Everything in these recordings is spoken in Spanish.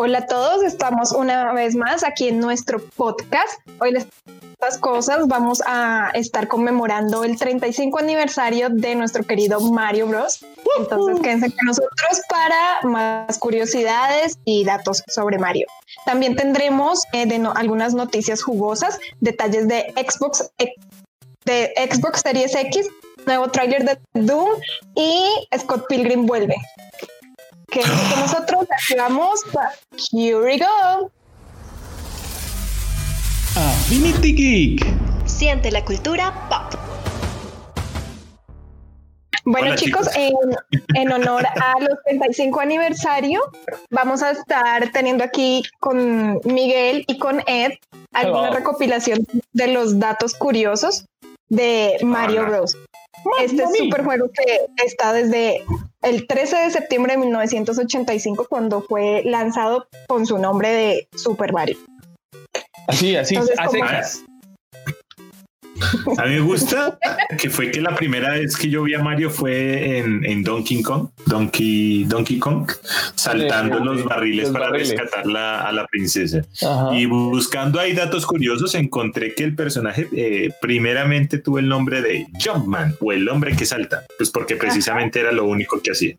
Hola a todos, estamos una vez más aquí en nuestro podcast. Hoy les estas cosas vamos a estar conmemorando el 35 aniversario de nuestro querido Mario Bros. Entonces quédense con nosotros para más curiosidades y datos sobre Mario. También tendremos eh, de algunas noticias jugosas, detalles de Xbox, de Xbox Series X, nuevo tráiler de Doom y Scott Pilgrim vuelve que nosotros activamos Here we go. Affinity Geek. Siente la cultura pop. Bueno chicos, En, honor a los 35 aniversario, vamos a estar teniendo aquí con Miguel y con Ed alguna recopilación de los datos curiosos de Mario Bros. Este super juego que está desde el 13 de septiembre de 1985 cuando fue lanzado con su nombre de Super Mario. Así, así, hace a mí me gusta que fue que la primera vez que yo vi a Mario fue en, Donkey Kong, Donkey, Donkey Kong, saltando los barriles para rescatar a la princesa. Y buscando ahí datos curiosos, encontré que el personaje eh, primeramente tuvo el nombre de Jumpman o el hombre que salta, pues porque precisamente era lo único que hacía.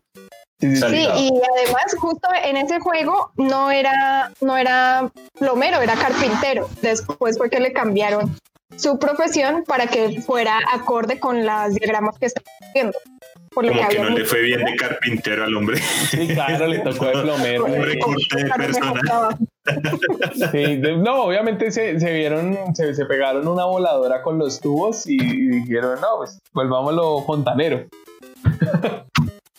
Sí, y además justo en ese juego no era, no era plomero, era carpintero. Después fue que le cambiaron su profesión para que fuera acorde con las diagramas que está haciendo. Por Como que, no le fue bien de carpintero al hombre. Sí, claro, le tocó de plomero. Un recorte de personal. Sí, no, obviamente se, se vieron, se, se, pegaron una voladora con los tubos y, dijeron, no, pues volvámoslo fontanero.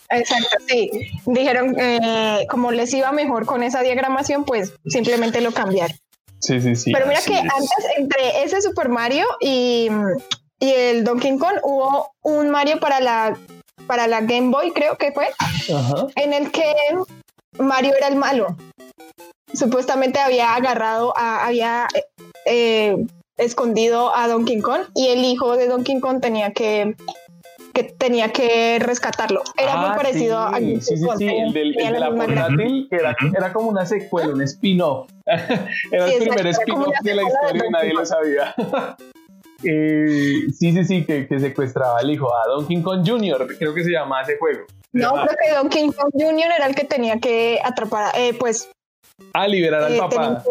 Exacto, sí. Dijeron, eh, como les iba mejor con esa diagramación, pues simplemente lo cambiaron. Sí, sí, sí. Pero mira que antes, entre ese Super Mario y, el Donkey Kong, hubo un Mario para la, para la Game Boy, creo que fue, en el que Mario era el malo. Supuestamente había agarrado, había eh, escondido a Donkey Kong y el hijo de Donkey Kong tenía que que tenía que rescatarlo. Era muy ah, parecido a sí, sí, sí, el, del, de la portátil, que era, era, como una secuela, un spin-off. era el primer spin-off de la historia y nadie lo sabía. eh, sí, sí, sí, que, que, secuestraba al hijo, a Donkey Kong Jr., creo que se llama ese juego. No, creo que Donkey Kong Jr. era el que tenía que atrapar, eh, pues... Ah, liberar al eh, papá.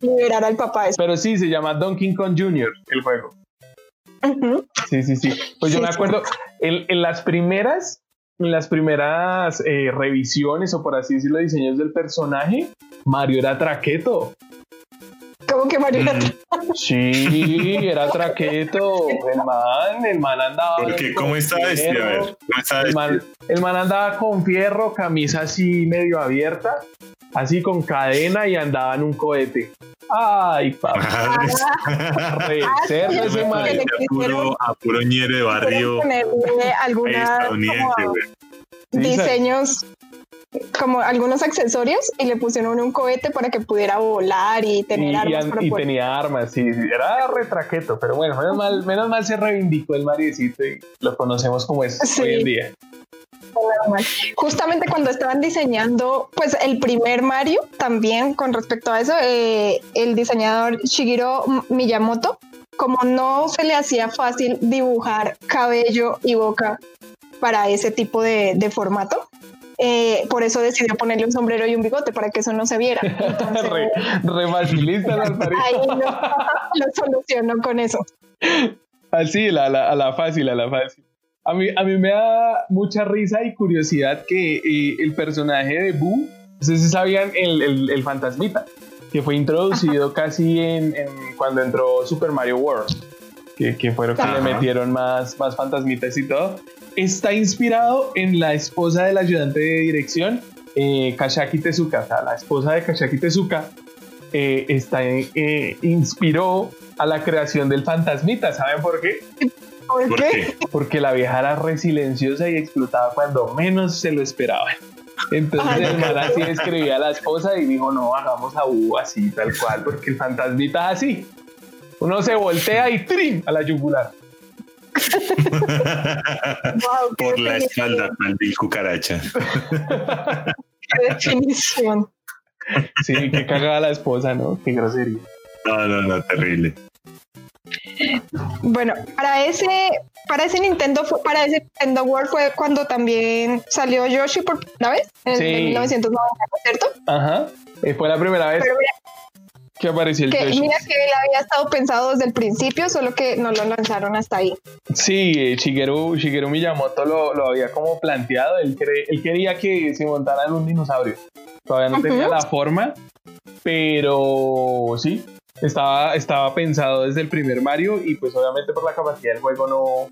Liberar al papá. Pero sí, se llama Donkey Kong Jr. el juego. Sí, sí, sí. Pues yo me acuerdo, en, las primeras, en las primeras eh, revisiones o por así decirlo, diseños del personaje, Mario era traqueto. ¿Cómo que Mario era traqueto? Sí, era traqueto. El man, el man andaba. Porque, ¿cómo está vestido? A ver, El, man, el man andaba con fierro, camisa así medio abierta, así con cadena y andaba en un cohete. Ay, papá. Cerdo ese. A puro, a puro ñere de barrio. Alguna, diseños como algunos accesorios y le pusieron un cohete para que pudiera volar y tener armas. Y, tenía armas, sí, era retraqueto, pero bueno, menos mal, menos mal se reivindicó el Mariecito y lo conocemos como es hoy en día. Justamente cuando estaban diseñando, pues el primer Mario, también con respecto a eso, eh, el diseñador Shigeru Miyamoto, como no se le hacía fácil dibujar cabello y boca para ese tipo de, formato, eh, por eso decidió ponerle un sombrero y un bigote para que eso no se viera. re, facilista Ahí lo, lo, solucionó con eso. Así, a la fácil, a la fácil. A mí, a mí me da mucha risa y curiosidad que eh, el personaje de Boo, ustedes sabían el, el, el fantasmita, que fue introducido casi en, cuando entró Super Mario World, que, que fueron que le metieron más, más fantasmitas y todo, está inspirado en la esposa del ayudante de dirección, eh, Kashaki Tezuka, la esposa de Kashaki Tezuka, eh, está, eh, inspiró a la creación del fantasmita. ¿Saben por qué? ¿Por, qué? Porque la vieja era re y explotaba cuando menos se lo esperaba. Entonces el man así escribía a la esposa y dijo, no, hagamos a U así, tal cual, porque el fantasmita es así. Uno se voltea y ¡trim! a la yugular. Por la espalda, mal cucaracha. Qué definición. Sí, que cagaba la esposa, ¿no? Qué grosería. No, no, no, terrible. Bueno, para ese, para ese Nintendo, para ese Nintendo World fue cuando también salió Yoshi por primera vez, en, Sí. 1990, ¿cierto? Ajá. Eh, fue la primera vez Pero mira, que apareció el que, Yoshi. mira que él había estado pensado desde el principio, solo que no lo lanzaron hasta ahí. Sí, eh, Shigeru, Shigeru Miyamoto lo, lo había como planteado. Él, cre- él quería que se montaran un dinosaurio. Todavía no tenía la forma, pero sí, estaba, estaba pensado desde el primer Mario y pues obviamente por la capacidad del juego no,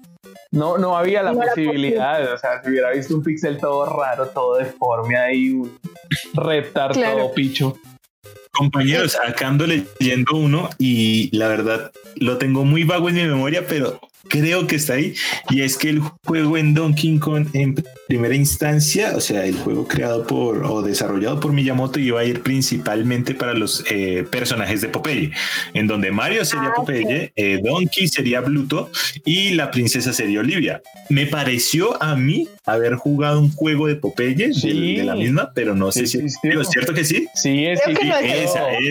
no, no había la No posibilidad. O sea, si hubiera visto un pixel todo raro, todo deforme ahí, un reptar Claro. todo picho. Compañeros, acá ando leyendo uno y la verdad lo tengo muy vago en mi memoria, pero creo que está ahí. Y es que el juego en Donkey Kong en primera instancia, o sea, el juego creado por o desarrollado por Miyamoto iba a ir principalmente para los eh, personajes de Popeye, en donde Mario sería Ah, Popeye, eh, Donkey sería Bluto y la princesa sería Olivia. Me pareció a mí haber jugado un juego de Popeye de- Sí. de, la misma, pero no sé Sí, si. ¿es cierto que sí. Sí, es Creo que sí, no es Esa, esa.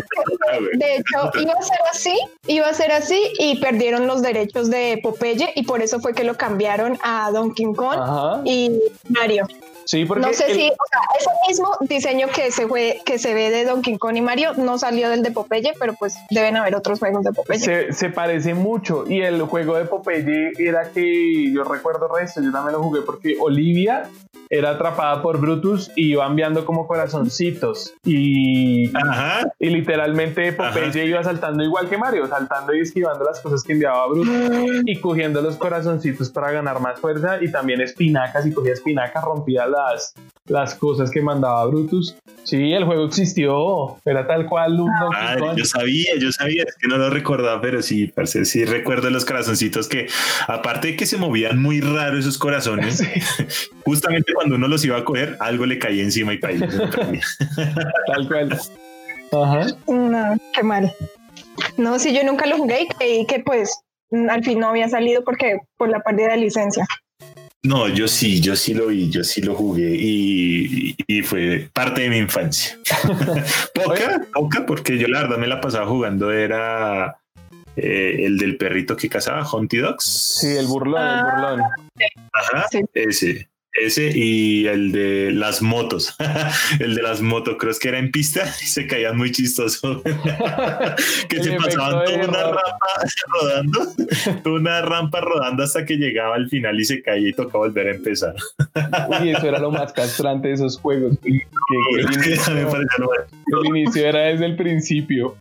De hecho, iba a ser así, iba a ser así y perdieron los derechos de Popeye y por eso fue que lo cambiaron a Donkey Kong Ajá. y Mario. Sí, porque No sé el- si, o sea, ese mismo diseño que se fue, que se ve de Donkey Kong y Mario no salió del de Popeye, pero pues deben haber otros juegos de Popeye. Se, se parece mucho y el juego de Popeye era que yo recuerdo resto, yo también lo jugué porque Olivia era atrapada por Brutus y iba enviando como corazoncitos y, Ajá. y literalmente Popeye Ajá. iba saltando igual que Mario, saltando y esquivando las cosas que enviaba Brutus y cogiendo los corazoncitos para ganar más fuerza y también espinacas y cogía espinacas, rompía las, las cosas que mandaba Brutus. Sí, el juego existió, era tal cual un Kong. yo sabía, yo sabía, es que no lo recordaba, pero sí, parce, sí recuerdo los corazoncitos que, aparte de que se movían muy raro esos corazones, justamente cuando uno los iba a coger, algo le caía encima y caía. Tal cual. Ajá. No, qué mal. No, si yo nunca lo jugué y creí que pues al fin no había salido porque por la pérdida de licencia. No, yo sí, yo sí lo vi, yo sí lo jugué y, y- y fue parte de mi infancia. poca, poca, porque yo la verdad me la pasaba jugando, era eh, el del perrito que cazaba, Hunty Dogs. Sí, el burlón, el burlón. Ajá, Sí. ese. Ese y el de las motos, el de las motocross que era en pista y se caían muy chistoso. que El se pasaban toda una rampa rodando, toda una rampa rodando hasta que llegaba al final y se caía y tocaba volver a empezar. Uy, eso era lo más castrante de esos juegos. Que, que el, Me inicio, pareció lo el inicio era desde el principio.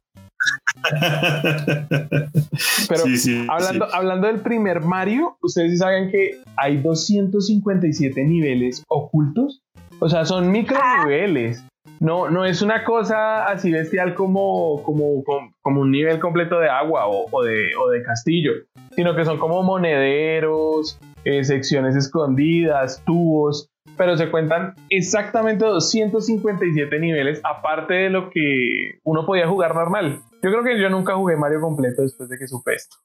Pero Sí, sí, hablando, sí. hablando del primer Mario, ustedes saben que hay 257 niveles ocultos. O sea, son micro niveles. No, no es una cosa así bestial como, como, como, como un nivel completo de agua o, o de, o de castillo, sino que son como monederos, eh, secciones escondidas, tubos, pero se cuentan exactamente 257 niveles, aparte de lo que uno podía jugar normal. Yo creo que yo nunca jugué Mario completo después de que supe esto.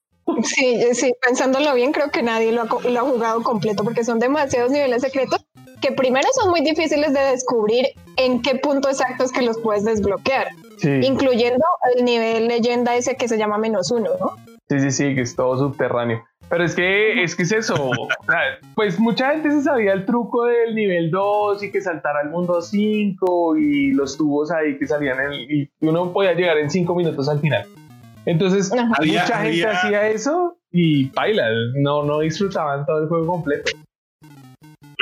Sí, sí, pensándolo bien, creo que nadie lo ha, co- lo ha jugado completo porque son demasiados niveles secretos que primero son muy difíciles de descubrir en qué punto exacto es que los puedes desbloquear, Sí, incluyendo el nivel leyenda ese que se llama menos uno, ¿no? sí, sí, sí, que es todo subterráneo. Pero es que es que es eso. O sea, pues mucha gente se sabía el truco del nivel 2 y que saltara al mundo 5 y los tubos ahí que salían en, y uno podía llegar en 5 minutos al final. Entonces. Había- mucha gente había- hacía eso y baila, no, no disfrutaban todo el juego completo.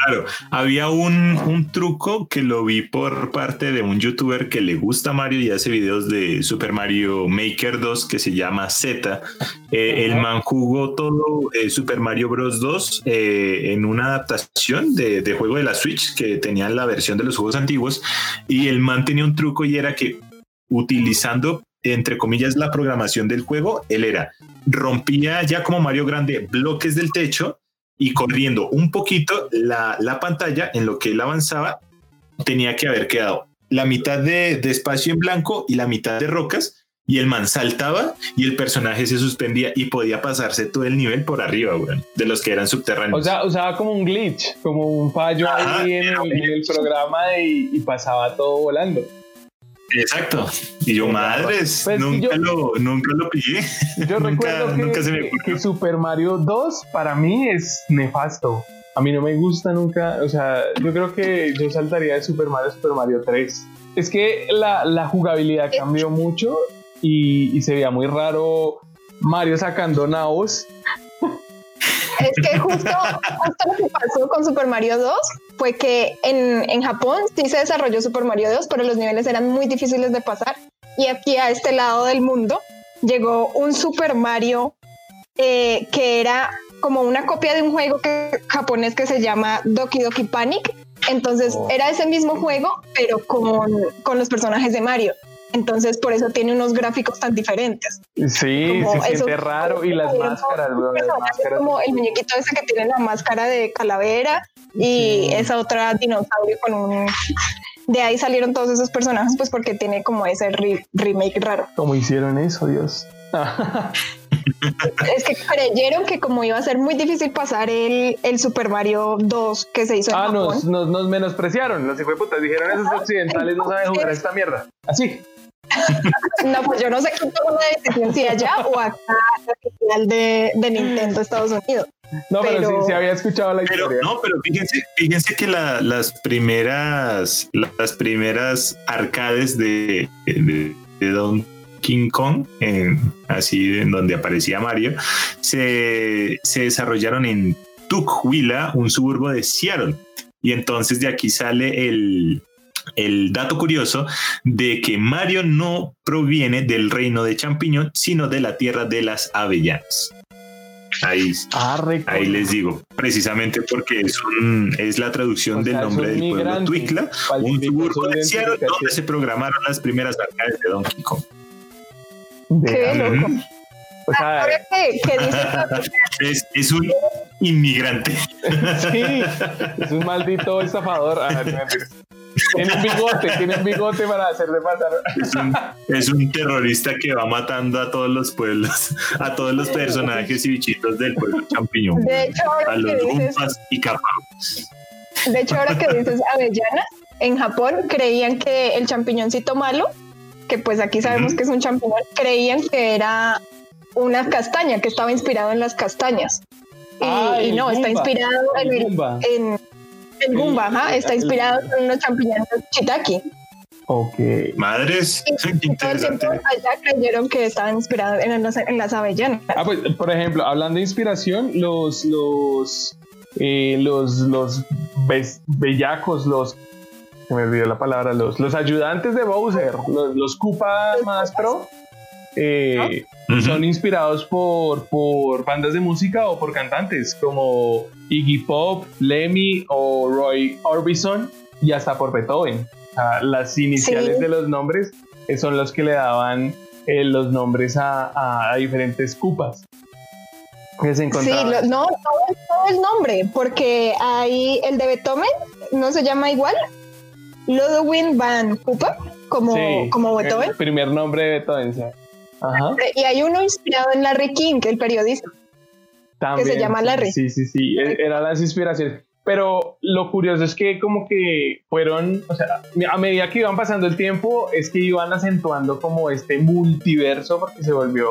Claro, había un, un truco que lo vi por parte de un youtuber que le gusta Mario y hace videos de Super Mario Maker 2 que se llama Z. Eh, el man jugó todo eh, Super Mario Bros. 2 eh, en una adaptación de, de juego de la Switch que tenía la versión de los juegos antiguos y el man tenía un truco y era que utilizando entre comillas la programación del juego, él era rompía ya como Mario Grande bloques del techo y corriendo un poquito la, la pantalla en lo que él avanzaba, tenía que haber quedado la mitad de, de espacio en blanco y la mitad de rocas. Y el man saltaba y el personaje se suspendía y podía pasarse todo el nivel por arriba, weón, de los que eran subterráneos. O sea, usaba como un glitch, como un fallo Ajá, ahí en el, un en el programa y pasaba todo volando. Exacto. Y yo, madres, pues nunca, lo, nunca lo pillé. Yo recuerdo que, que, Super Mario 2 para mí es nefasto. A mí no me gusta nunca, o sea, yo creo que yo saltaría de Super Mario a Super Mario 3. Es que la, la jugabilidad cambió mucho y, y se veía muy raro Mario sacando naos es que justo, lo que pasó con Super Mario 2 fue que en, en, Japón sí se desarrolló Super Mario 2, pero los niveles eran muy difíciles de pasar. Y aquí a este lado del mundo llegó un Super Mario eh, que era como una copia de un juego que, japonés que se llama Doki Doki Panic. Entonces oh. era ese mismo juego, pero con, con los personajes de Mario. Entonces, por eso tiene unos gráficos tan diferentes. Sí, se siente raro. Y las máscaras, como el muñequito ese que tiene la máscara de calavera y esa otra dinosaurio con un. De ahí salieron todos esos personajes, pues porque tiene como ese remake raro. ¿Cómo hicieron eso, Dios? es que creyeron que como iba a ser muy difícil pasar el, el Super Mario 2 que se hizo en ah, Japón. Nos, nos, nos menospreciaron, los putas dijeron esos occidentales no saben jugar esta mierda. Así. No, pues yo no sé quién tomó la decisión, si allá o acá, final de, de Nintendo Estados Unidos. No, pero, sí, sí, había escuchado la historia. No, pero fíjense, fíjense que la, las primeras, las primeras arcades de, de, de Donkey Kong, en, así en donde aparecía Mario, se, se desarrollaron en Tukwila, un suburbo de Seattle. Y entonces de aquí sale el, el dato curioso de que Mario no proviene del reino de champiñón, sino de la tierra de las avellanas. Ahí, ah, ahí les digo, precisamente porque es, es la traducción del nombre del pueblo Twicla, un suburbo de Seattle donde se programaron las primeras arcades de Donkey Kong. Qué loco. Pues, Ahora que, es, es, un inmigrante. sí, es un maldito estafador. Ah, tiene un bigote, tiene un bigote para hacerle pasar. Es un, terrorista que va matando a todos los pueblos, a todos los personajes y bichitos del pueblo champiñón. De hecho, a los dices, y capas. De hecho, ahora que dices avellanas, en Japón creían que el champiñoncito malo, que pues aquí sabemos que es un champiñón, creían que era una castaña, que estaba inspirado en las castañas. Y, no, está inspirado en, en, el Gumba, está inspirado en los champiñones Chitaki. Ok. Madres, qué interesante. Allá creyeron que estaban inspirados en, las avellanas. Ah, pues, por ejemplo, hablando de inspiración, los, los, eh, los, los bellacos, los se me olvidó la palabra, los, los ayudantes de Bowser, los, los Koopa más pro, eh, son inspirados por, por bandas de música o por cantantes como Iggy Pop, Lemmy o Roy Orbison y hasta por Beethoven. las iniciales de los nombres eh, son los que le daban eh, los nombres a, a, diferentes cupas. Que se sí, no, todo, el nombre, porque hay el de Beethoven, no se llama igual, Ludwig van Cooper, como, como Beethoven. El primer nombre de Beethoven, y hay uno inspirado en Larry King, el periodista. También, que se llama Larry. Sí, sí, sí, e-, eran las inspiraciones. Pero lo curioso es que como que fueron, o sea, a medida que iban pasando el tiempo, es que iban acentuando como este multiverso porque se volvió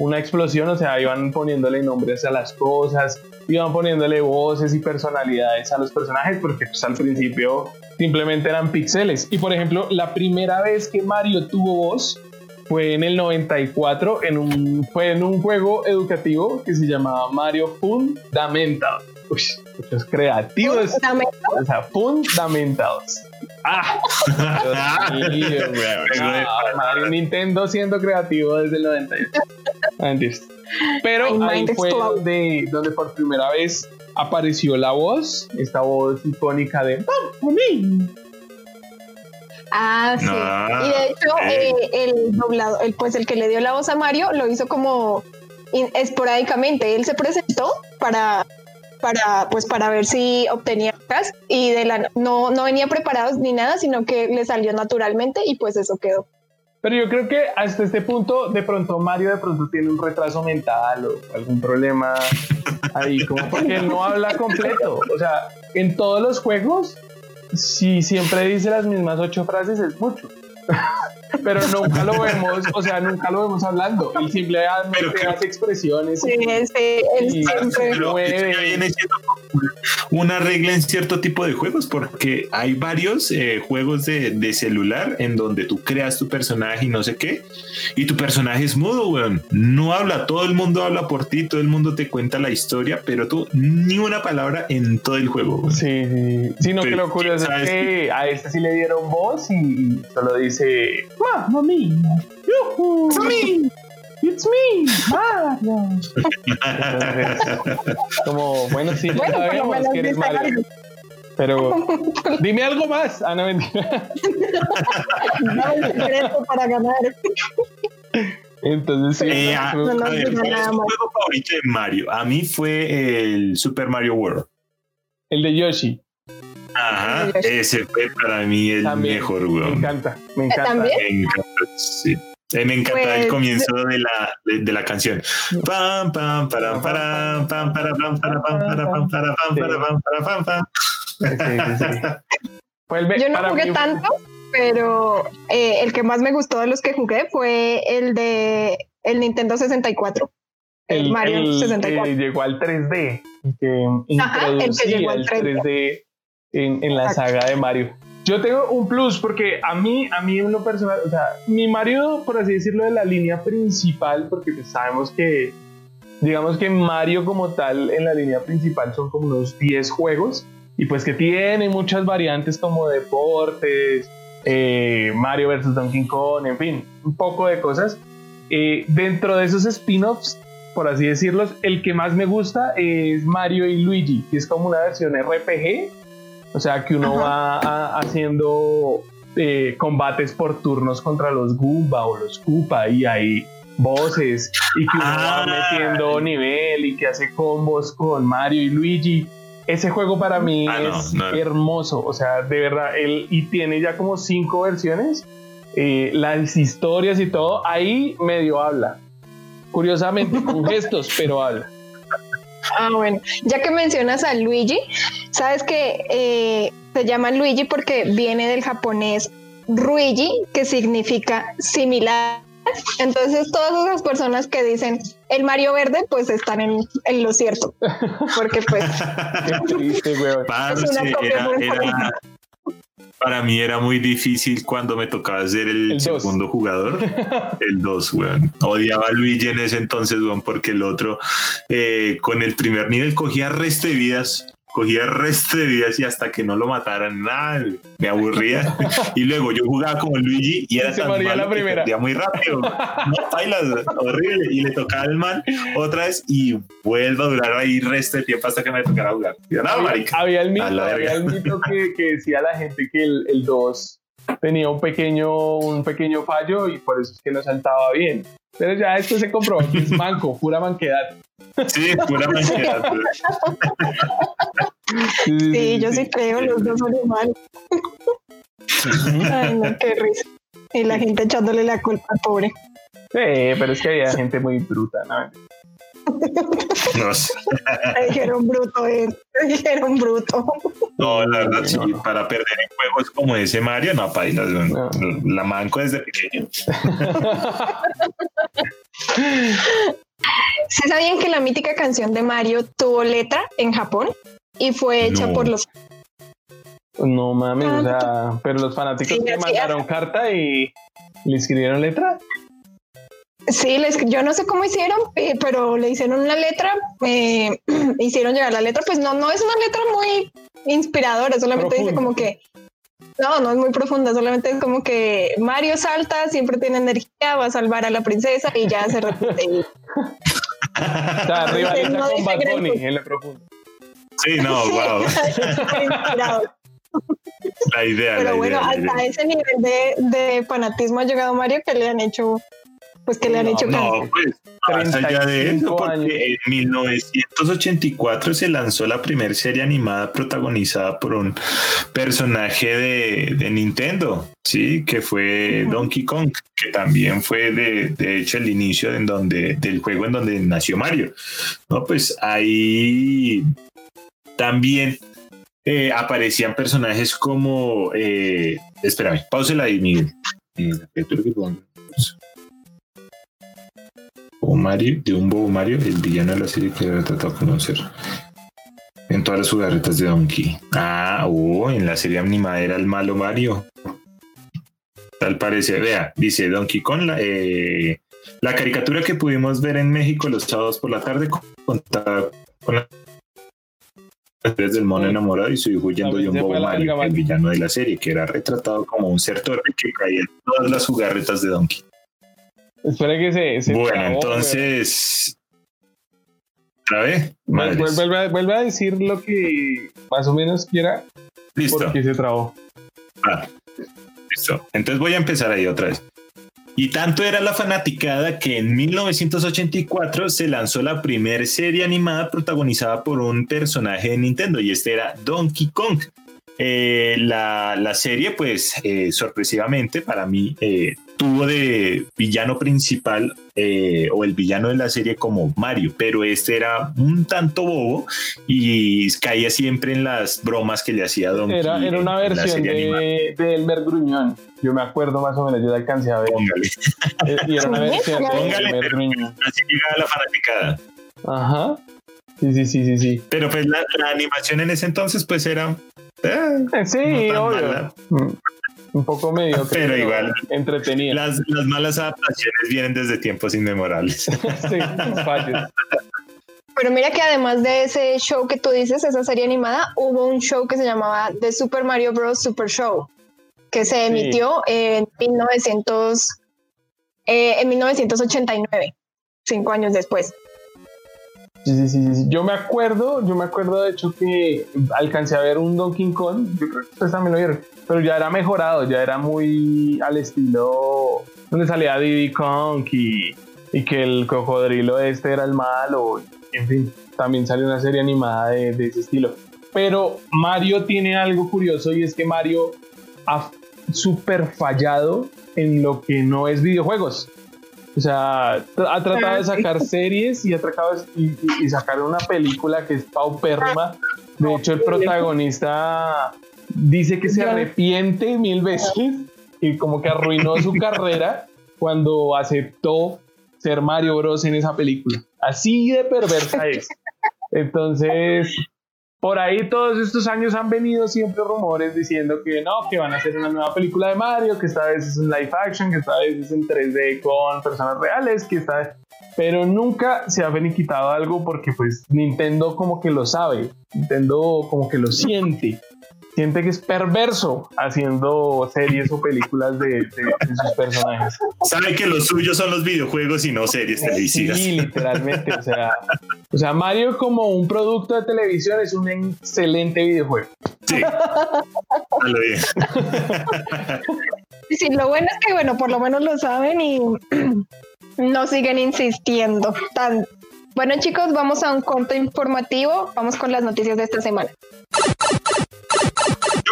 una explosión, o sea, iban poniéndole nombres a las cosas, iban poniéndole voces y personalidades a los personajes porque pues, al principio simplemente eran píxeles. Y por ejemplo, la primera vez que Mario tuvo voz fue en el 94, en un, fue en un juego educativo que se llamaba Mario Fundamentals. Uy, muchos creativos. O sea, Fundamentals. Ah, Mario Nintendo siendo creativo desde el 98. Pero ahí fue donde, donde por primera vez apareció la voz, esta voz icónica de Ah, sí. y de hecho, eh, el doblado, el, pues el que le dio la voz a Mario lo hizo como esporádicamente. Él se presentó para, para, pues para ver si obtenía cast y de la no, no venía preparado ni nada, sino que le salió naturalmente y pues eso quedó. Pero yo creo que hasta este punto, de pronto Mario de pronto tiene un retraso mental o algún problema ahí, como porque no habla completo. O sea, en todos los juegos si siempre dice las mismas ocho frases es mucho. pero nunca lo vemos, o sea, nunca lo vemos hablando. Él simplemente hace expresiones. Sí, sí, él siempre viene siendo una regla en cierto tipo de juegos, porque hay varios eh, juegos de, de, celular en donde tú creas tu personaje y no sé qué, y tu personaje es mudo, weón. No habla, todo el mundo habla por ti, todo el mundo te cuenta la historia, pero tú ni una palabra en todo el juego. Sí, sí. Sino que lo curioso es que a este sí le dieron voz y solo dice Mamma mía. Yuhu. It's me. It's me. Mario. como, bueno, sí, bueno, sabemos que eres Mario. Pero dime algo más. Ah, no mentira. no el secreto para ganar. Entonces, sí, eh, a, no, no, a ver, ¿cuál es tu juego favorito de Mario? A mí fue el Super Mario World. El de Yoshi. Ajá, ese fue para mí el mejor, weón. Me encanta, me encanta. ¿También? Me encanta, sí. Me encanta pues, el comienzo de la, de, de, la canción. Pam, pam, para, para, pam, para, pam, para, pam, para, pam, para, pam, para, pam, para, pam, pam. Yo no jugué tanto, pero eh, el que más me gustó de los que jugué fue el de el Nintendo 64. El, el Mario el, 64. El llegó al 3D. Que Ajá, el que llegó al 3D. 3D en, en la saga de Mario. Yo tengo un plus porque a mí, a mí en lo personal, o sea, mi Mario, por así decirlo, de la línea principal, porque pues sabemos que, digamos que Mario como tal en la línea principal son como unos 10 juegos y pues que tiene muchas variantes como deportes, eh, Mario vs. Donkey Kong, en fin, un poco de cosas. Eh, dentro de esos spin-offs, por así decirlos, el que más me gusta es Mario y Luigi, que es como una versión RPG o sea, que uno va haciendo eh, combates por turnos contra los Goomba o los Koopa y hay voces y que uno va ah. metiendo nivel y que hace combos con Mario y Luigi. Ese juego para mí ah, es hermoso, o sea, de verdad, él y tiene ya como cinco versiones, eh, las historias y todo, ahí medio habla. Curiosamente, con gestos, pero habla. Ah, bueno, ya que mencionas a Luigi, sabes que eh, se llama Luigi porque viene del japonés Ruigi, que significa similar. Entonces, todas esas personas que dicen el Mario Verde, pues están en, en lo cierto. Porque, pues. Qué triste, es una copia era, para mí era muy difícil cuando me tocaba ser el, segundo jugador. El 2, weón. Odiaba a Luigi en ese entonces, weón, porque el otro eh, con el primer nivel cogía resto de vidas cogía el resto de vidas y hasta que no lo mataran, nada, me aburría. y luego yo jugaba como Luigi y era tan malo la primera. Que muy rápido. No, bailas, horrible. Y le tocaba el man otra vez y vuelvo a durar ahí el resto de tiempo hasta que me tocara jugar. había, el mito, había el mito que, que, decía la gente que el 2 tenía un pequeño, un pequeño fallo y por eso es que no saltaba bien. Pero ya esto se comprobó que es manco, pura manquedad. Sí, pura manquedad. sí, yo sí creo, los dos son igual. Ay, no, qué risa. Y la gente echándole la culpa al pobre. Sí, pero es que había gente muy bruta, ¿no? No sé. Dijeron bruto, eh. Dijeron bruto. No, la verdad, sí, para perder en juegos como ese Mario, no, paila, no. la manco desde pequeño. ¿Se sabían que la mítica canción de Mario tuvo letra en Japón y fue hecha por los no mames, o sea, pero los fanáticos le mandaron carta y le escribieron letra. Sí, les, yo no sé cómo hicieron, eh, pero le hicieron una letra, eh, hicieron llegar la letra, pues no, no es una letra muy inspiradora, solamente dice como que, no, no es muy profunda, solamente es como que Mario salta, siempre tiene energía, va a salvar a la princesa y ya se repite. o sea, rivaliza no con Bad Bunny en lo profundo. Sí, no, wow. la idea. Pero la bueno, idea, hasta ese nivel de, de fanatismo ha llegado Mario que le han hecho pues que le han hecho No, pues más allá de eso, porque en 1984 se lanzó la primera serie animada protagonizada por un personaje de, de Nintendo, sí, que fue Donkey Kong, que también fue de, de, hecho el inicio en donde, del juego en donde nació Mario. No, pues ahí también eh, aparecían personajes como, eh, espérame, pausela ahí, Miguel. eh, Bobo Mario, de un Bobo Mario, el villano de la serie que era tratado como un ser. En todas las jugarretas de Donkey. Ah, oh, en la serie animada era el malo Mario. Tal parece, vea, dice Donkey Kong, la, eh, la caricatura que pudimos ver en México los sábados por la tarde contaba con la del mono enamorado y su hijo huyendo de un bobo Mario, el villano de la serie, que era retratado como un ser torpe que caía en todas las jugarretas de Donkey. Espera que se. se bueno, entonces. ¿Otra vez? Vuelve, a, vuelve, a, decir lo que más o menos quiera. Listo. Porque se trabó. Ah, listo. Entonces voy a empezar ahí otra vez. Y tanto era la fanaticada que en 1984 se lanzó la primera serie animada protagonizada por un personaje de Nintendo y este era Donkey Kong. Eh, la, la, serie, pues eh, sorpresivamente para mí, eh, tuvo de villano principal o el villano de la serie como Mario, pero este era un tanto bobo y caía siempre en las bromas que le hacía Donkey. Era, era una versión de, de, Elmer Gruñón. Yo me acuerdo más o menos, yo la alcancé a ver. Póngale. Y era una versión Póngale, de Elmer Gruñón. Así llegaba la fanaticada. Ajá. Sí, sí, sí, sí, sí. Pero pues la, la animación en ese entonces pues era eh, sí, obvio. Mm, un poco medio, pero igual entretenido. Las, las, malas adaptaciones vienen desde tiempos inmemorables. sí, fallos. Pero mira que además de ese show que tú dices, esa serie animada, hubo un show que se llamaba The Super Mario Bros. Super Show, que se emitió en 1900, eh, en 1989, cinco años después. Sí, sí, sí, Yo me acuerdo, yo me acuerdo de hecho que alcancé a ver un Donkey Kong, yo creo que ustedes también lo vieron, pero ya era mejorado, ya era muy al estilo donde salía Diddy Kong y, y que el cocodrilo este era el malo, en fin, también salió una serie animada de, de ese estilo. Pero Mario tiene algo curioso y es que Mario ha super fallado en lo que no es videojuegos. O sea, ha tratado de sacar series y ha tratado de, y, sacar una película que es paupérrima. De hecho, el protagonista dice que se arrepiente mil veces y como que arruinó su carrera cuando aceptó ser Mario Bros en esa película. Así de perversa es. Entonces, por ahí todos estos años han venido siempre rumores diciendo que no, que van a hacer una nueva película de Mario, que esta vez es en live action, que esta vez es en 3D con personas reales, que esta vez... Pero nunca se ha finiquitado algo porque pues Nintendo como que lo sabe, Nintendo como que lo siente siente que es perverso haciendo series o películas de, sus personajes. Sabe que los suyos son los videojuegos y no series televisivas. Sí, literalmente. O sea, o sea, Mario como un producto de televisión es un excelente videojuego. Sí. lo bien. Sí, lo bueno es que, bueno, por lo menos lo saben y no siguen insistiendo tanto. Bueno, chicos, vamos a un corto informativo. Vamos con las noticias de esta semana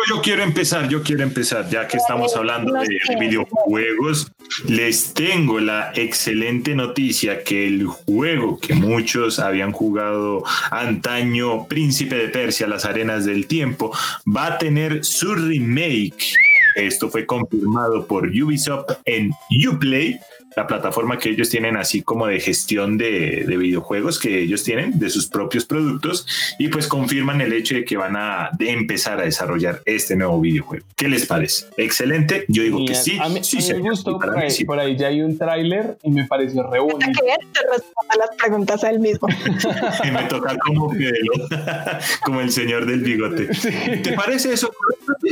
yo quiero empezar, yo quiero empezar, ya que estamos hablando de videojuegos, les tengo la excelente noticia que el juego que muchos habían jugado antaño, Príncipe de Persia, las arenas del tiempo, va a tener su remake. Esto fue confirmado por Ubisoft en Uplay la plataforma que ellos tienen así como de gestión de, videojuegos que ellos tienen de sus propios productos y pues confirman el hecho de que van a empezar a desarrollar este nuevo videojuego. ¿Qué les parece? Excelente. Yo digo que sí. A mí, sí, me gustó. Por ahí, por ahí, ya hay un tráiler y me pareció re bonito. que te responda las preguntas a él mismo. me toca como como el señor del bigote. ¿Te parece eso?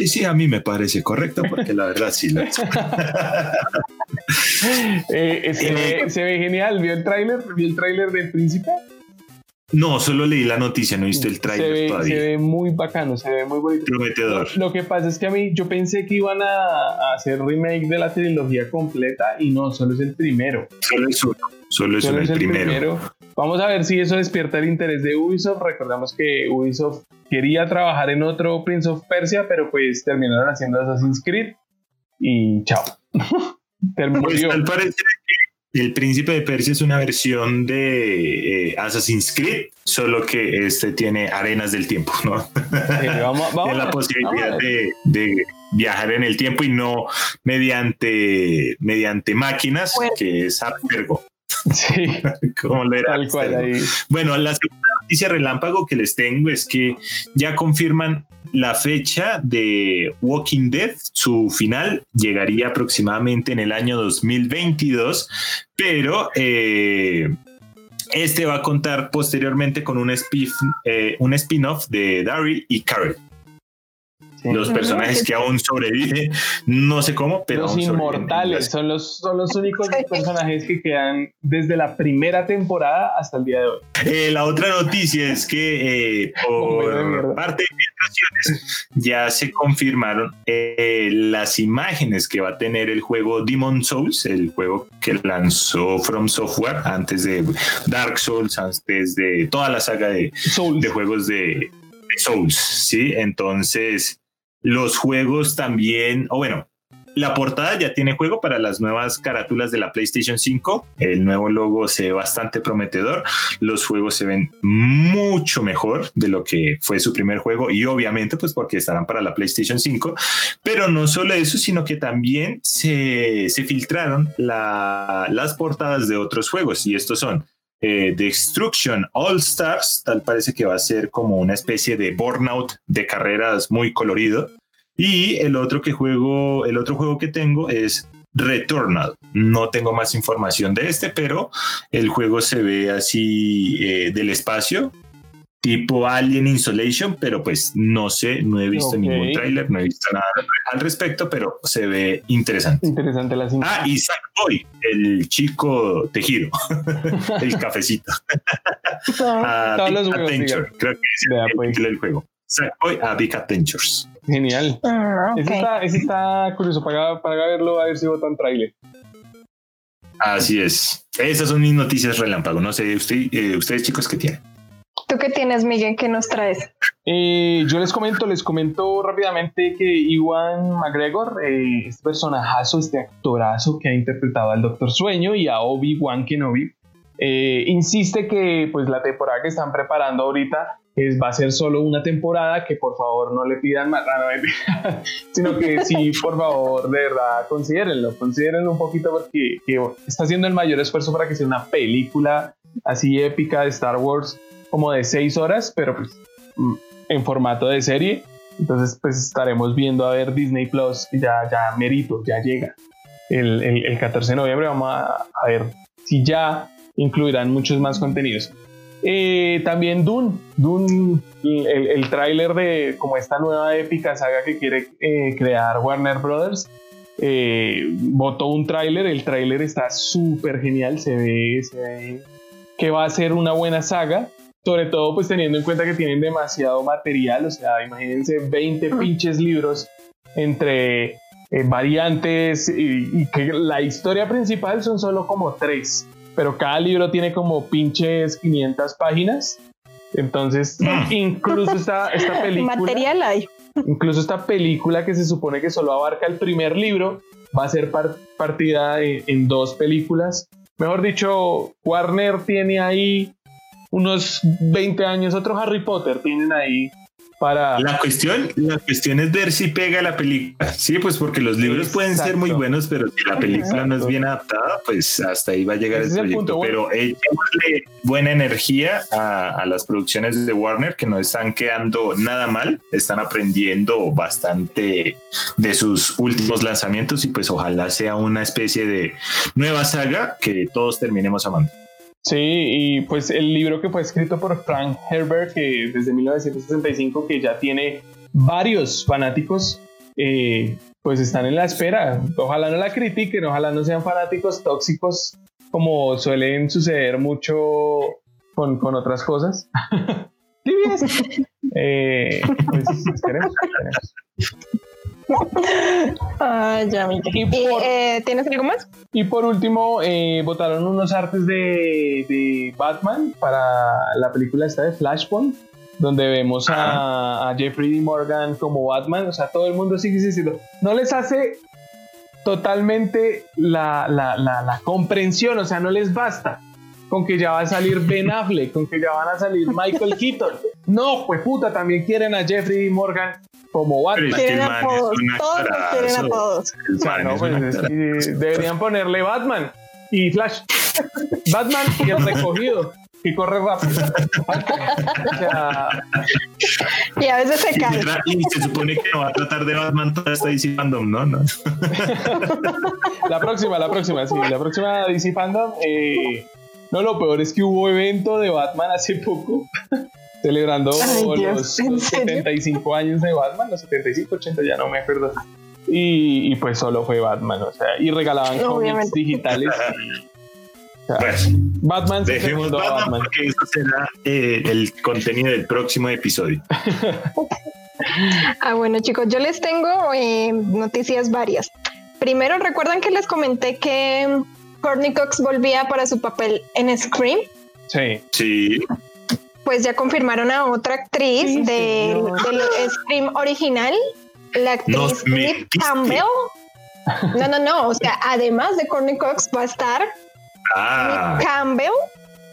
Sí, a mí me parece correcto porque la verdad sí lo es. Eh, eh, se, ve, genial. ¿Vio el tráiler? ¿Vio el tráiler del príncipe? No, solo leí la noticia, no viste el tráiler todavía. Se ve muy bacano, se ve muy bonito. Prometedor. Lo que pasa es que a mí yo pensé que iban a, hacer remake de la trilogía completa y no, solo es el primero. Solo es uno, solo es, el, primero. Vamos a ver si eso despierta el interés de Ubisoft. Recordamos que Ubisoft quería trabajar en otro Prince of Persia, pero pues terminaron haciendo Assassin's Creed y chao. Pues, al parecer el Príncipe de Persia es una versión de eh, Assassin's Creed, solo que este tiene arenas del tiempo, ¿no? Tiene la posibilidad de, viajar en el tiempo y no mediante, mediante máquinas, que es albergo. Sí, como le era Bueno, la segunda noticia relámpago que les tengo es que ya confirman la fecha de Walking Dead, su final llegaría aproximadamente en el año 2022, pero eh, este va a contar posteriormente con un, eh, un spin-off de Daryl y Carol los personajes que aún sobreviven, no sé cómo, pero... Los inmortales son los, son los únicos personajes que quedan desde la primera temporada hasta el día de hoy. Eh, la otra noticia es que eh, por parte de filtraciones ya se confirmaron eh, las imágenes que va a tener el juego Demon Souls, el juego que lanzó From Software antes de Dark Souls, antes de toda la saga de, de juegos de, Souls, ¿sí? Entonces, los juegos también, o bueno, la portada ya tiene juego para las nuevas carátulas de la PlayStation 5. El nuevo logo se ve bastante prometedor. Los juegos se ven mucho mejor de lo que fue su primer juego y obviamente pues porque estarán para la PlayStation 5. Pero no solo eso, sino que también se, filtraron las portadas de otros juegos y estos son eh, Destruction All Stars, tal parece que va a ser como una especie de burnout de carreras muy colorido. Y el otro que juego, el otro juego que tengo es Returnal. No tengo más información de este, pero el juego se ve así eh, del espacio, tipo Alien Insolation, pero pues no sé, no he visto ningún tráiler, no he visto nada al respecto, pero se ve interesante. Interesante la Ah, y Sackboy, el chico tejido, el cafecito. Ah, Todos los Adventure, creo que es el, pues. el juego. Sackboy a Big Adventures. Genial. Ah, ese, está, curioso, para, para verlo, a ver si votan tráiler. Así es. Esas son mis noticias relámpago. No sé, usted, eh, ustedes chicos, ¿qué tienen? ¿Tú qué tienes, Miguel? ¿Qué nos traes? Eh, yo les comento, les comento rápidamente que Iwan McGregor, este personajazo, este actorazo que ha interpretado al Doctor Sueño y a Obi-Wan Kenobi, eh, insiste que pues la temporada que están preparando ahorita es, va a ser solo una temporada, que por favor no le pidan más, sino que sí, por favor, de verdad, considérenlo, considérenlo un poquito porque está haciendo el mayor esfuerzo para que sea una película así épica de Star Wars como de seis horas, pero pues mm, en formato de serie. Entonces, pues estaremos viendo a ver Disney Plus, ya, ya merito, ya llega. El, el, 14 de noviembre vamos a, ver si ya incluirán muchos más contenidos. Eh, también Dune, Dune el, el tráiler de como esta nueva épica saga que quiere eh, crear Warner Brothers, eh, votó un tráiler, el tráiler está súper genial, se ve, se ve que va a ser una buena saga sobre todo pues teniendo en cuenta que tienen demasiado material, o sea, imagínense 20 pinches libros entre eh, variantes y, que la historia principal son solo como tres, pero cada libro tiene como pinches 500 páginas. Entonces, incluso esta, esta película... Material hay. Incluso esta película que se supone que solo abarca el primer libro, va a ser partida en dos películas. Mejor dicho, Warner tiene ahí unos 20 años, otro Harry Potter tienen ahí para... La cuestión, la cuestión es ver si pega la película. Sí, pues porque los libros pueden ser muy buenos, pero si la película no es bien adaptada, pues hasta ahí va a llegar el proyecto. pero echémosle buena energía a, a, las producciones de Warner que no están quedando nada mal, están aprendiendo bastante de sus últimos lanzamientos y pues ojalá sea una especie de nueva saga que todos terminemos amando. Sí, y pues el libro que fue escrito por Frank Herbert, que desde 1965, que ya tiene varios fanáticos, eh, pues están en la espera. Ojalá no la critiquen, ojalá no sean fanáticos tóxicos como suelen suceder mucho con, con otras cosas. eh, pues esperemos. Ah, ya, eh, ¿Tienes algo más? Y por último, eh, votaron unos artes de, Batman para la película esta de Flashpoint, donde vemos a, Jeffrey D. Morgan como Batman. O sea, todo el mundo sigue diciendo, no les hace totalmente la, la, la, comprensión, o sea, no les basta con que ya va a salir Ben Affleck, con que ya van a salir Michael Keaton. No, pues puta, también quieren a Jeffrey Morgan como Batman. Todos, todos quieren a todos. O sea, no, pues, deberían ponerle Batman y Flash. Batman y el recogido y corre rápido. o sea, y a veces se cae. Y se supone que no va a tratar de Batman toda esta DC Fandom, ¿no? no. la próxima, la próxima, sí. La próxima DC Fandom. Eh, no, lo peor es que hubo evento de Batman hace poco. Celebrando los, 75 años de Batman, los 75, 80, ya no me acuerdo. Y, pues solo fue Batman, o sea, y regalaban cómics digitales. pues, Batman dejemos Batman, porque eso será eh, el contenido del próximo episodio. ah, bueno, chicos, yo les tengo eh, noticias varias. Primero, ¿recuerdan que les comenté que Courtney Cox volvía para su papel en Scream? Sí. Sí. Pues ya confirmaron a otra actriz del, Scream original, la actriz Nip Campbell. No, no, no. O sea, además de Courtney Cox, va a estar ah. Campbell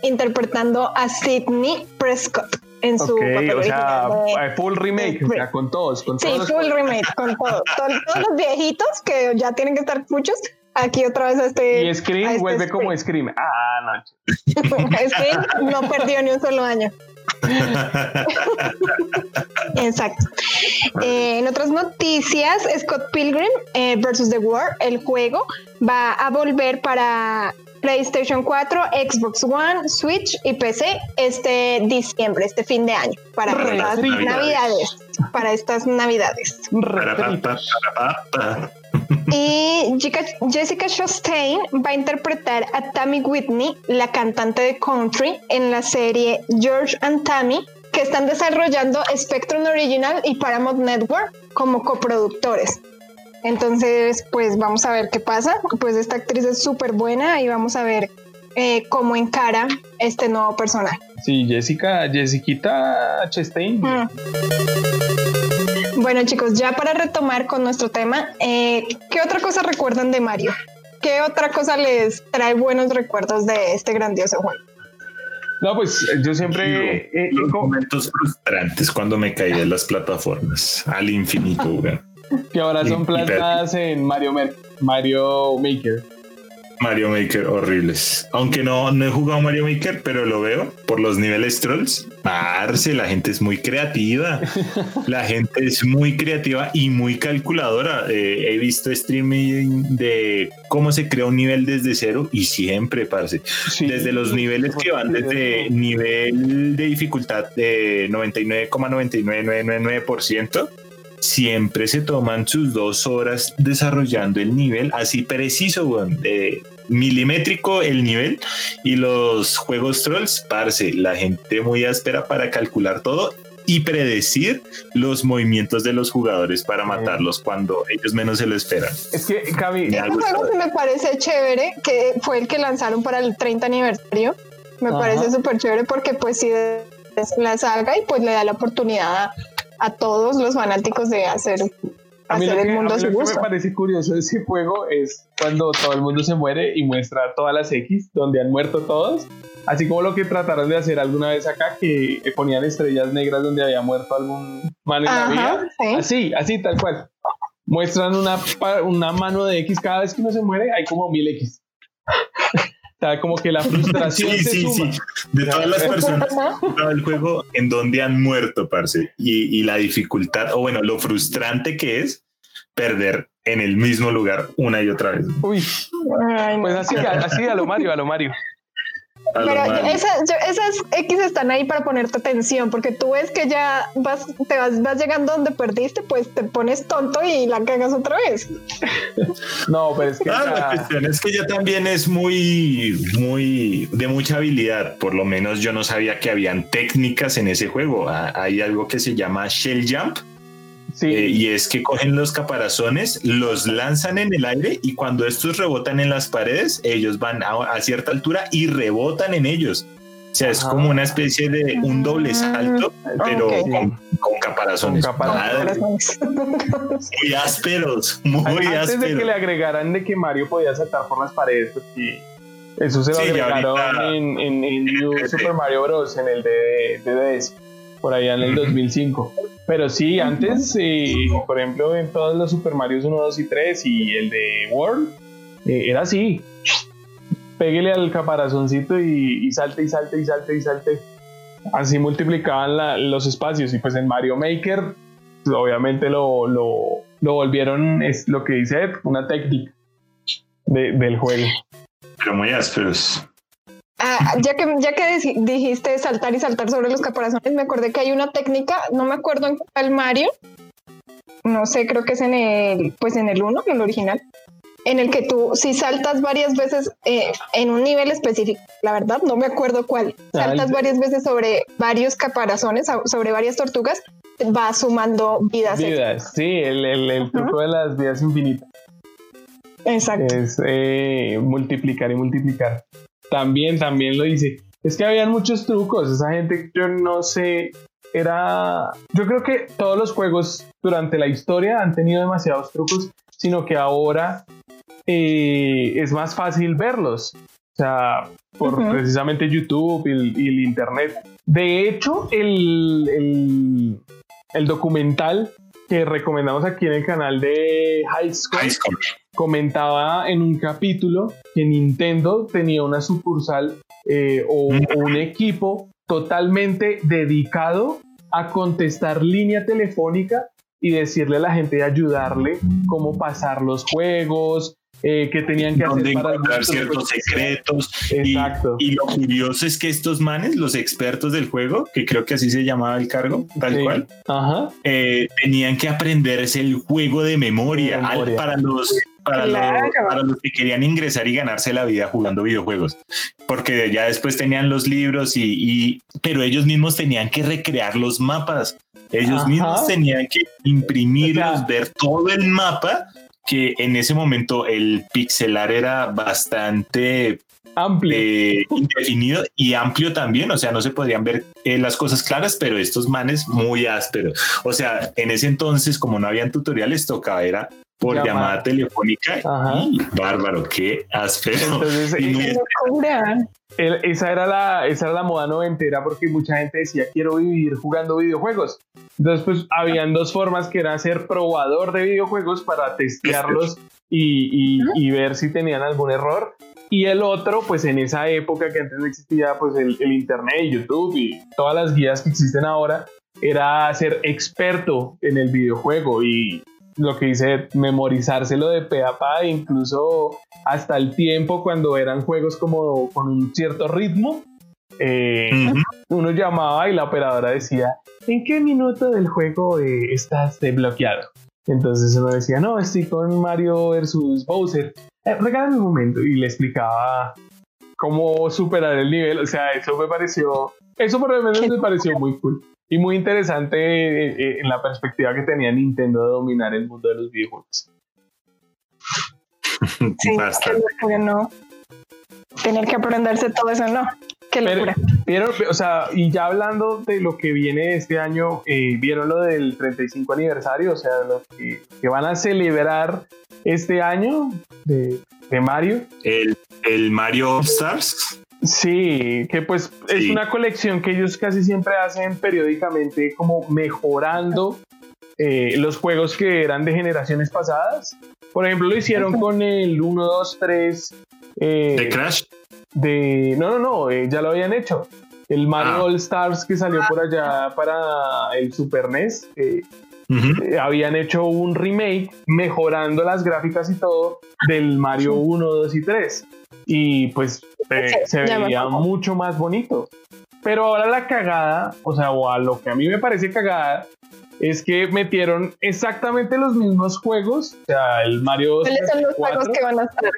interpretando a Sidney Prescott en su papel o sea, eh, full remake, o sea, con todos, con sí, full remake, con todos, todos los viejitos que ya tienen que estar muchos. Aquí otra vez a este. Y Scream este vuelve como Scream. Ah, no. Scream no perdió ni un solo año. Exacto. Eh, en otras noticias, Scott Pilgrim eh, versus The War, el juego, va a volver para PlayStation 4, Xbox One, Switch y PC este diciembre, este fin de año, para estas navidades. Para estas navidades. Y Jessica Chastain va a interpretar a Tammy Whitney, la cantante de country, en la serie George and Tammy, que están desarrollando Spectrum Original y Paramount Network como coproductores. Entonces, pues vamos a ver qué pasa. Pues esta actriz es súper buena y vamos a ver eh, cómo encara este nuevo personaje. Sí, Jessica, Jessica Chastain. Mm. Bueno chicos, ya para retomar con nuestro tema, eh, ¿qué otra cosa recuerdan de Mario? ¿Qué otra cosa les trae buenos recuerdos de este grandioso juego? No, pues yo siempre... Eh, momentos frustrantes cuando me caí de las plataformas al infinito, que ahora son plasmadas en Mario, Mario Maker. Mario Maker horribles. Aunque no, no he jugado Mario Maker, pero lo veo por los niveles trolls. Marce, la gente es muy creativa. La gente es muy creativa y muy calculadora. Eh, he visto streaming de cómo se crea un nivel desde cero y siempre, parce. desde los niveles que van desde nivel de dificultad de 99,99999% siempre se toman sus dos horas desarrollando el nivel así preciso, de milimétrico el nivel y los juegos trolls, parce, la gente muy áspera para calcular todo y predecir los movimientos de los jugadores para matarlos cuando ellos menos se lo esperan. Es que, Cami, juego que me parece chévere, que fue el que lanzaron para el 30 aniversario, me parece súper chévere porque pues si la salga y pues le da la oportunidad a todos los fanáticos de hacer a mí lo, que, me parece curioso de ese juego es cuando todo el mundo se muere y muestra todas las X donde han muerto todos. Así como lo que trataron de hacer alguna vez acá, que ponían estrellas negras donde había muerto algún mal en la vida. Así, así, tal cual. Muestran una, una mano de X cada vez que uno se muere, hay como mil X. como que la frustración se suma. De todas las personas el juego en donde han muerto, parce, y, y, la dificultad, o bueno, lo frustrante que es perder en el mismo lugar una y otra vez. Uy, pues así, así a lo Mario, a lo Mario. Pero esas X están ahí para ponerte atención, porque tú ves que ya vas, te vas, vas llegando donde perdiste, pues te pones tonto y la cagas otra vez. No, pero es que. Ah, la cuestión es que ya también es muy, muy de mucha habilidad. Por lo menos yo no sabía que habían técnicas en ese juego. Ah, hay algo que se llama Shell Jump, eh, y es que cogen los caparazones, los lanzan en el aire y cuando estos rebotan en las paredes, ellos van a, cierta altura y rebotan en ellos. O sea, es como una especie de un doble salto, pero con, caparazones. muy ásperos, muy Antes de que le agregaran de que Mario podía saltar por las paredes, porque eso se lo agregaron en, en, New Super Mario Bros. en el de, de DS, por allá en el 2005. Pero sí, antes, eh, por ejemplo, en todos los Super Mario 1, 2 y 3 y el de World, eh, era así. Pégale al caparazoncito y, y, salte y salte y salte y salte. Así multiplicaban los espacios. Y pues en Mario Maker, obviamente lo, lo, lo volvieron, es lo que dice Ed, una técnica del juego. Pero muy ásperos. Ah, ya que, ya que dijiste saltar y saltar sobre los caparazones, me acordé que hay una técnica, no me acuerdo en cuál Mario, no sé, creo que es en el, pues en el 1, en el original, en el que tú, si saltas varias veces eh, en un nivel específico, la verdad no me acuerdo cuál, saltas varias veces sobre varios caparazones, sobre varias tortugas, va sumando vidas. Vidas, sí, el, el, truco de las vidas infinitas. Exacto. Es eh, multiplicar y multiplicar. También, también lo hice. Es que habían muchos trucos. Esa gente, yo no sé, era... Yo creo que todos los juegos durante la historia han tenido demasiados trucos, sino que ahora eh, es más fácil verlos. O sea, por precisamente YouTube y el, Internet. De hecho, el, el, el, documental que recomendamos aquí en el canal de High School, comentaba en un capítulo que Nintendo tenía una sucursal eh, o, un equipo totalmente dedicado a contestar línea telefónica y decirle a la gente de ayudarle cómo pasar los juegos, eh, que tenían que hacer para encontrar ciertos secretos. Exacto. Y, lo curioso es que estos manes, los expertos del juego, que creo que así se llamaba el cargo, tal cual, eh, tenían que aprenderse el juego de memoria, para los para, los, que querían ingresar y ganarse la vida jugando videojuegos, porque ya después tenían los libros y, pero ellos mismos tenían que recrear los mapas, ellos mismos tenían que imprimirlos, ver todo el mapa que en ese momento el pixelar era bastante amplio, eh, indefinido y amplio también, o sea, no se podrían ver eh, las cosas claras, pero estos manes muy ásperos. O sea, en ese entonces, como no habían tutoriales, tocaba era por llamada, telefónica y bárbaro, qué áspero. esa, era la, esa era la moda noventera porque mucha gente decía quiero vivir jugando videojuegos. Entonces, pues habían dos formas que era ser probador de videojuegos para testearlos y, y, ver si tenían algún error. Y el otro, pues en esa época que antes no existía pues el, el internet, YouTube y todas las guías que existen ahora, era ser experto en el videojuego y lo que dice, memorizárselo de pe a pa, incluso hasta el tiempo cuando eran juegos como con un cierto ritmo. Eh, uno llamaba y la operadora decía, ¿en qué minuto del juego eh, estás desbloqueado? Entonces uno decía, no, estoy con Mario versus Bowser. Eh, regálame un momento. Y le explicaba cómo superar el nivel. O sea, eso me pareció, eso por lo menos me pareció muy cool y muy interesante eh, eh, en la perspectiva que tenía Nintendo de dominar el mundo de los videojuegos. sí, no. Tener que aprenderse todo eso, no. Qué locura. Pero, o sea, y ya hablando de lo que viene este año, eh, ¿vieron lo del 35 aniversario? O sea, lo que, van a celebrar este año de, de Mario. El, el Mario Stars. Sí, que pues es una colección que ellos casi siempre hacen periódicamente como mejorando eh, los juegos que eran de generaciones pasadas. Por ejemplo, lo hicieron con el 1, 2, 3. ¿De Crash? De... No, no, no, eh, ya lo habían hecho. El Mario ah. All Stars que salió por allá para el Super NES. Eh, habían hecho un remake mejorando las gráficas y todo del Mario 1, 2 y 3 y pues se veía mucho más bonito. Pero ahora la cagada, o sea, o a lo que a mí me parece cagada, es que metieron exactamente los mismos juegos, o sea, el Mario ¿Cuáles son los juegos que van a estar?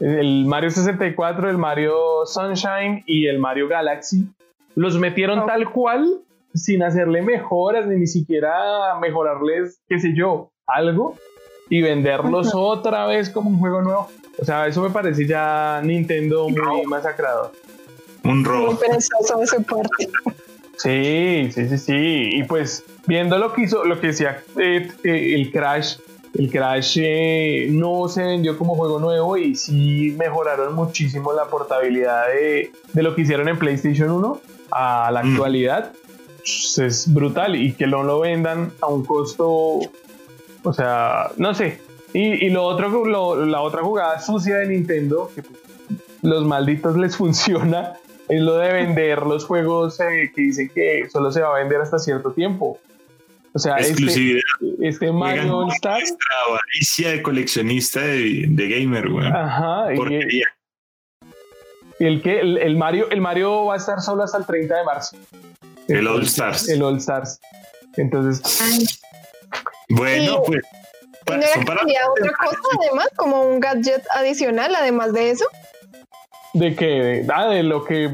El Mario 64, el Mario Sunshine y el Mario Galaxy. Los metieron tal cual, sin hacerle mejoras, ni, ni siquiera mejorarles, qué sé yo, algo, y venderlos otra vez como un juego nuevo. O sea, eso me parece ya Nintendo muy masacrado. Un robo. Muy perezoso de su parte. Sí, sí, sí, sí. Y pues viendo lo que hizo, lo que decía eh, eh, el Crash, el Crash eh, no se vendió como juego nuevo y sí mejoraron muchísimo la portabilidad de, de lo que hicieron en PlayStation 1 a la Mm. actualidad. Es brutal y que no lo vendan a un costo, o sea, no sé. Y, y lo otro, lo- la otra jugada sucia de Nintendo, que pues, los malditos les funciona, es lo de vender los juegos eh, que dicen que solo se va a vender hasta cierto tiempo. O sea, este, Exclusividad. este Mario All Star. Nuestra avaricia de coleccionista de, de gamer, weón. Ajá, y, Porquería. y el que el, el Mario, el Mario va a estar solo hasta el 30 de marzo. El All Stars. El All Stars. Entonces, Ay, Bueno, pues. ¿Y pa- no era había otra cosa además, como un gadget adicional, además de eso. de que ah, de lo que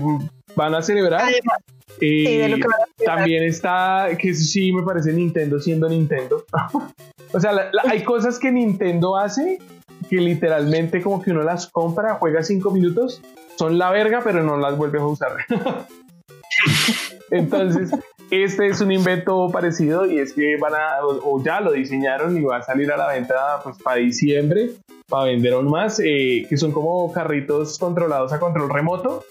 van a celebrar. Además, Y sí, de lo que van a celebrar. también está, que eso sí me parece Nintendo siendo Nintendo. o sea, la- la- hay cosas que Nintendo hace que literalmente como que uno las compra, juega cinco minutos, son la verga, pero no las vuelves a usar. Entonces, este es un invento parecido y es que van a, o, o ya lo diseñaron y va a salir a la venta pues para diciembre, para vender aún más, eh, que son como carritos controlados a control remoto,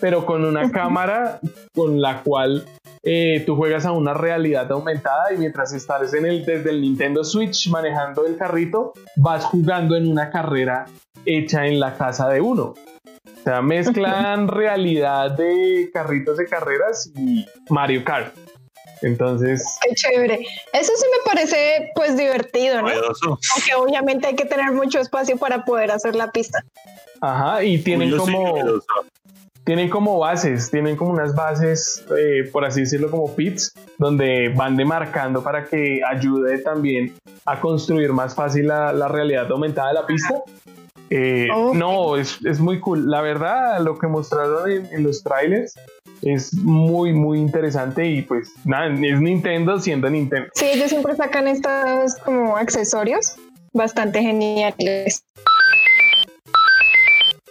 pero con una cámara con la cual eh, tú juegas a una realidad aumentada y mientras estás en el, desde el Nintendo Switch manejando el carrito, vas jugando en una carrera hecha en la casa de uno. O sea, mezclan realidad de carritos de carreras y Mario Kart. Entonces, Qué chévere. Eso sí me parece pues divertido, ¿no? novedoso. Aunque obviamente hay que tener mucho espacio para poder hacer la pista. ajá, y tienen Uy, como, tienen como bases, tienen como unas bases, eh, por así decirlo, como pits, donde van demarcando para que ayude también a construir más fácil la, la realidad aumentada de la pista. Eh. No, es, es muy cool. La verdad, lo que mostraron en, en los trailers es muy, muy interesante y pues nada, es Nintendo siendo Nintendo. Sí, ellos siempre sacan estos como accesorios bastante geniales.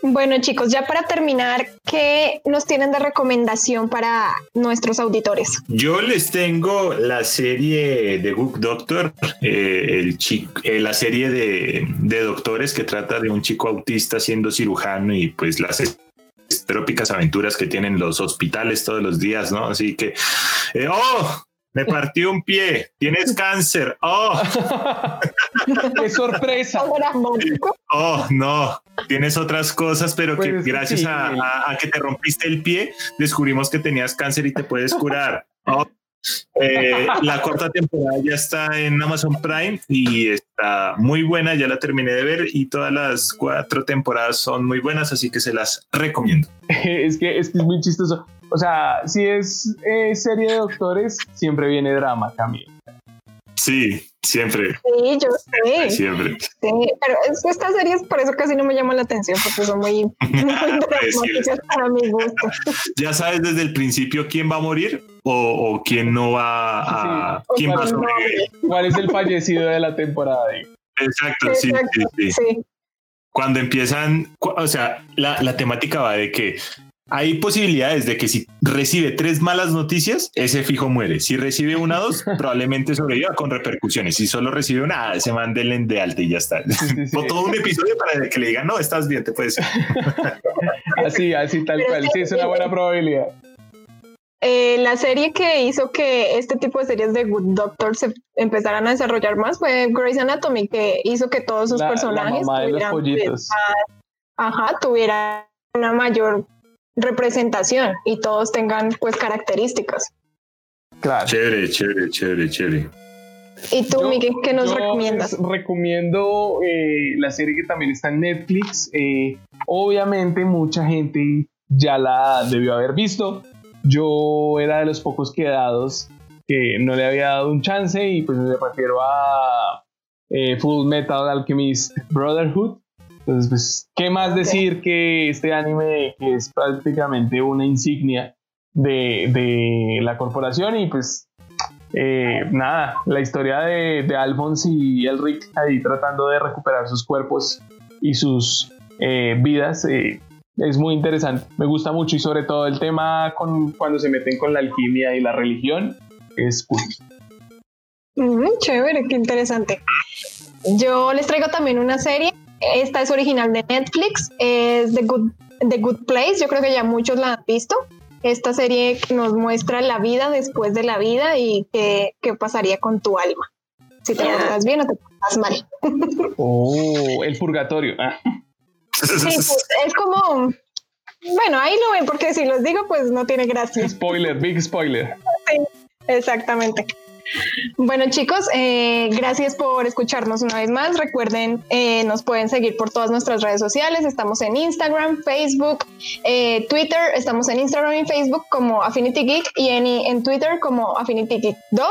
Bueno chicos, ya para terminar, ¿qué nos tienen de recomendación para nuestros auditores? Yo les tengo la serie de Book Doctor, eh, el chico, eh, la serie de, de doctores que trata de un chico autista siendo cirujano y pues las trópicas aventuras que tienen los hospitales todos los días, ¿no? Así que, eh, oh, me partió un pie, tienes cáncer, oh, ¡Qué sorpresa! Oh, no, tienes otras cosas, pero Pues que es que gracias sí. a, a- a que te rompiste el pie, descubrimos que tenías cáncer y te puedes curar. Oh. Eh, la cuarta temporada ya está en Amazon Prime y está muy buena, ya la terminé de ver y todas las cuatro temporadas son muy buenas, así que se las recomiendo. es, que, es que es muy chistoso. O sea, si es eh, serie de doctores, siempre viene drama también. Sí, siempre, Sí, yo sé. siempre. Sí, pero es que estas series por eso casi no me llaman la atención porque son muy, muy dramáticas para mi gusto. Ya sabes desde el principio quién va a morir o, o quién no va a... Sí. quién va a sobrevivir. ¿Cuál es el fallecido de la temporada? Exacto, sí, Exacto, sí, sí. sí. cuando empiezan, o sea, la, la temática va de que hay posibilidades de que si recibe tres malas noticias, ese fijo muere. Si recibe una o dos, probablemente sobreviva con repercusiones. Si solo recibe una, ah, se manden de alta y ya está. sí, sí. O todo un episodio para que le digan, no, estás bien, te puedes. ir". Así, así tal Pero cual. Sí, es una buena probabilidad. Eh, la serie que hizo que este tipo de series de Good Doctor se empezaran a desarrollar más fue Grey's Anatomy, que hizo que todos sus La, la personajes los tuvieran, pollitos. ajá, tuvieran una mayor representación y todos tengan pues características. Claro. Chévere, chévere, chévere, chévere. ¿Y tú, Yo- Miguel, qué nos yo recomiendas? les recomiendo eh, la serie que también está en Netflix. Eh, obviamente mucha gente ya la debió haber visto. Yo era de los pocos quedados que no le había dado un chance y pues me refiero a eh, Full Metal Alchemist Brotherhood. Entonces, pues, ¿qué más decir que este anime que es prácticamente una insignia de, de la corporación y pues eh, nada, la historia de, de Alphonse y Elric ahí tratando de recuperar sus cuerpos y sus eh, vidas. eh, es muy interesante. Me gusta mucho y sobre todo el tema con cuando se meten con la alquimia y la religión es cool. chévere, qué interesante. Yo les traigo también una serie. Esta es original de Netflix, es The Good, The Good Place. Yo creo que ya muchos la han visto. Esta serie nos muestra la vida después de la vida y qué, qué pasaría con tu alma. Si te portas bien o te portas mal. Oh, el purgatorio. Ah. Sí, pues, es como. Bueno, ahí lo ven, porque si los digo, pues no tiene gracia. Spoiler, big spoiler. Sí, exactamente. Bueno chicos, eh, gracias por escucharnos una vez más. Recuerden, eh, nos pueden seguir por todas nuestras redes sociales. Estamos en Instagram, Facebook, eh, Twitter. Estamos en Instagram y Facebook como Affinity Geek y en, en Twitter como Affinity Geek 2.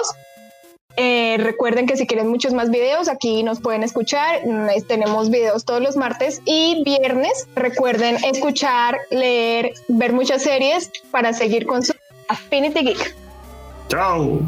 Recuerden que si quieren muchos más videos, aquí nos pueden escuchar. Mm, tenemos videos todos los martes y viernes. Recuerden escuchar, leer, ver muchas series para seguir con su Affinity Geek. Chao.